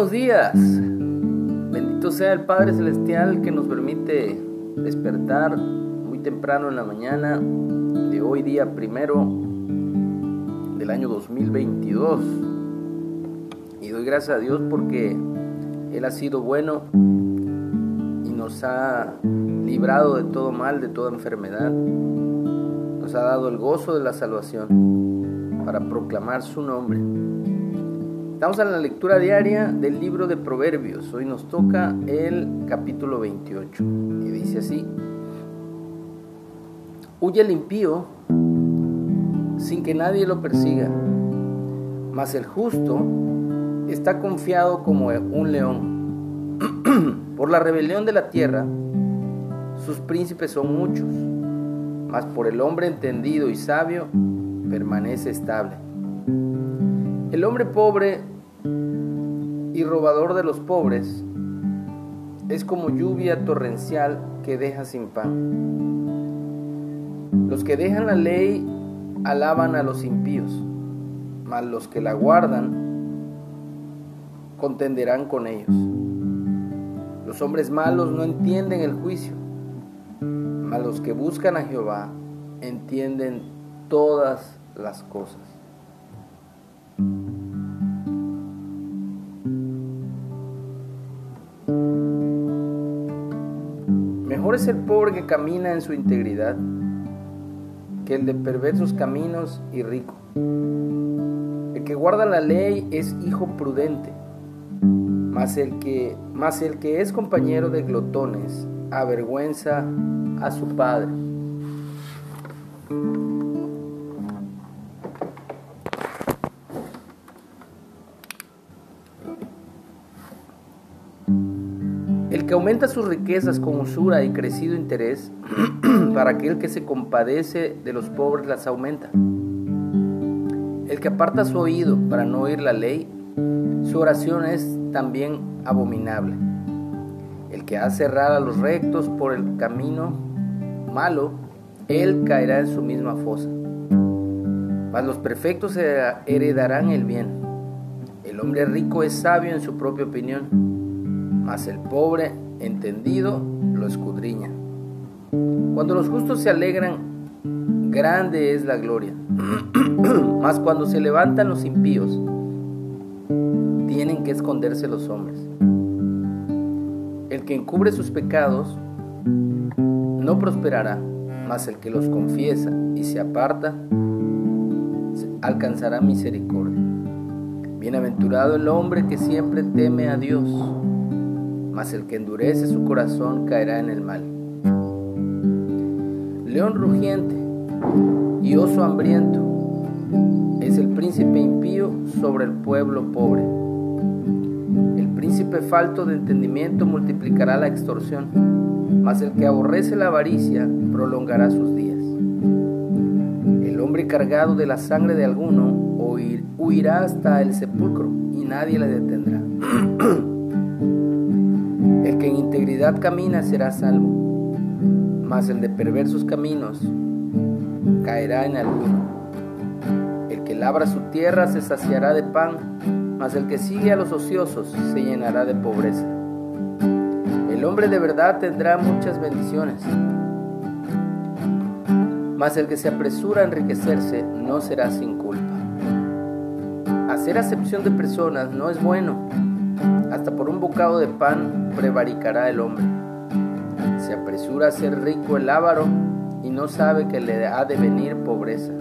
buenos días. Bendito sea el Padre Celestial que nos permite despertar muy temprano en la mañana de hoy día primero del año 2022. Y doy gracias a Dios porque Él ha sido bueno y nos ha librado de todo mal, de toda enfermedad. Nos ha dado el gozo de la salvación para proclamar su nombre Estamos en la lectura diaria del libro de Proverbios. Hoy nos toca el capítulo 28 y dice así: Huye el impío sin que nadie lo persiga, mas el justo está confiado como un león. por la rebelión de la tierra, sus príncipes son muchos, mas por el hombre entendido y sabio permanece estable. El hombre pobre y robador de los pobres es como lluvia torrencial que deja sin pan. Los que dejan la ley alaban a los impíos, mas los que la guardan contenderán con ellos. Los hombres malos no entienden el juicio, mas los que buscan a Jehová entienden todas las cosas. Mejor es el pobre que camina en su integridad que el de perversos caminos y rico. El que guarda la ley es hijo prudente, mas el que, mas el que es compañero de glotones avergüenza a su padre. Que aumenta sus riquezas con usura y crecido interés, para aquel que se compadece de los pobres las aumenta. El que aparta su oído para no oír la ley, su oración es también abominable. El que hace errar a los rectos por el camino malo, él caerá en su misma fosa. Mas los perfectos heredarán el bien. El hombre rico es sabio en su propia opinión mas el pobre, entendido, lo escudriña. Cuando los justos se alegran, grande es la gloria. mas cuando se levantan los impíos, tienen que esconderse los hombres. El que encubre sus pecados no prosperará, mas el que los confiesa y se aparta alcanzará misericordia. Bienaventurado el hombre que siempre teme a Dios mas el que endurece su corazón caerá en el mal. León rugiente y oso hambriento es el príncipe impío sobre el pueblo pobre. El príncipe falto de entendimiento multiplicará la extorsión, mas el que aborrece la avaricia prolongará sus días. El hombre cargado de la sangre de alguno huirá hasta el sepulcro y nadie le detendrá. Camina será salvo, mas el de perversos caminos caerá en olvido. El que labra su tierra se saciará de pan, mas el que sigue a los ociosos se llenará de pobreza. El hombre de verdad tendrá muchas bendiciones, mas el que se apresura a enriquecerse no será sin culpa. Hacer acepción de personas no es bueno hasta por un bocado de pan prevaricará el hombre. Se apresura a ser rico el avaro y no sabe que le ha de venir pobreza.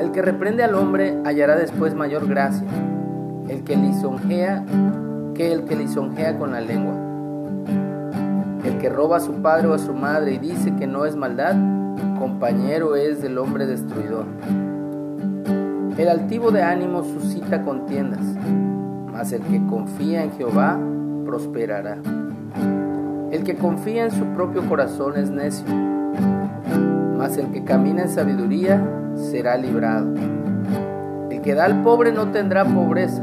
El que reprende al hombre hallará después mayor gracia, el que lisonjea que el que lisonjea con la lengua. El que roba a su padre o a su madre y dice que no es maldad, compañero es del hombre destruidor. El altivo de ánimo suscita contiendas, mas el que confía en Jehová prosperará. El que confía en su propio corazón es necio, mas el que camina en sabiduría será librado. El que da al pobre no tendrá pobreza,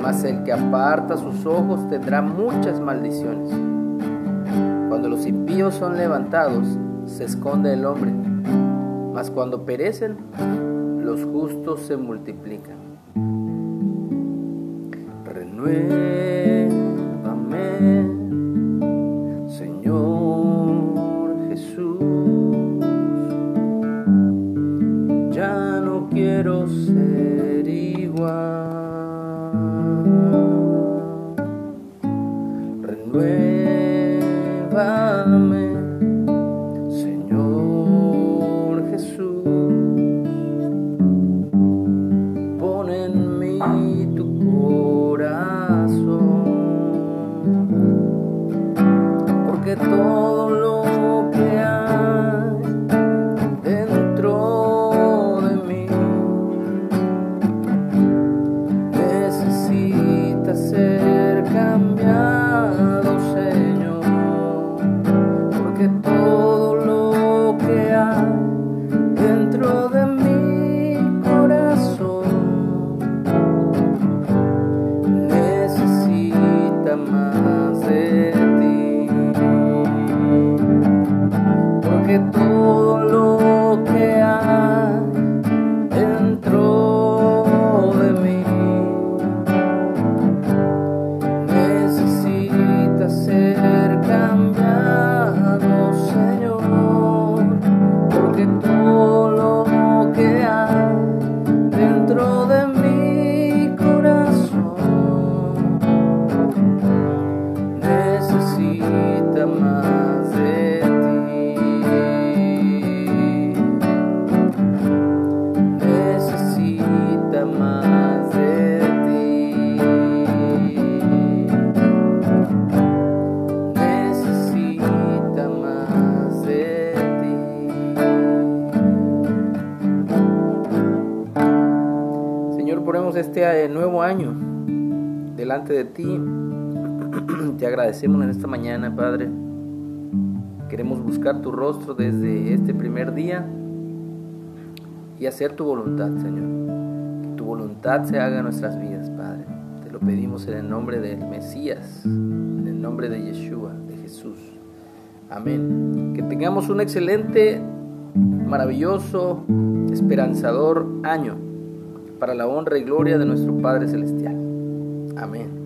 mas el que aparta sus ojos tendrá muchas maldiciones. Cuando los impíos son levantados, se esconde el hombre, mas cuando perecen, los justos se multiplican. nuevo. que todo lo que hay dentro de mi corazón. Necesita más de ti, porque todo lo nuevo año delante de ti. Te agradecemos en esta mañana, Padre. Queremos buscar tu rostro desde este primer día y hacer tu voluntad, Señor. Que tu voluntad se haga en nuestras vidas, Padre. Te lo pedimos en el nombre del Mesías, en el nombre de Yeshua, de Jesús. Amén. Que tengamos un excelente, maravilloso, esperanzador año para la honra y gloria de nuestro Padre Celestial. Amén.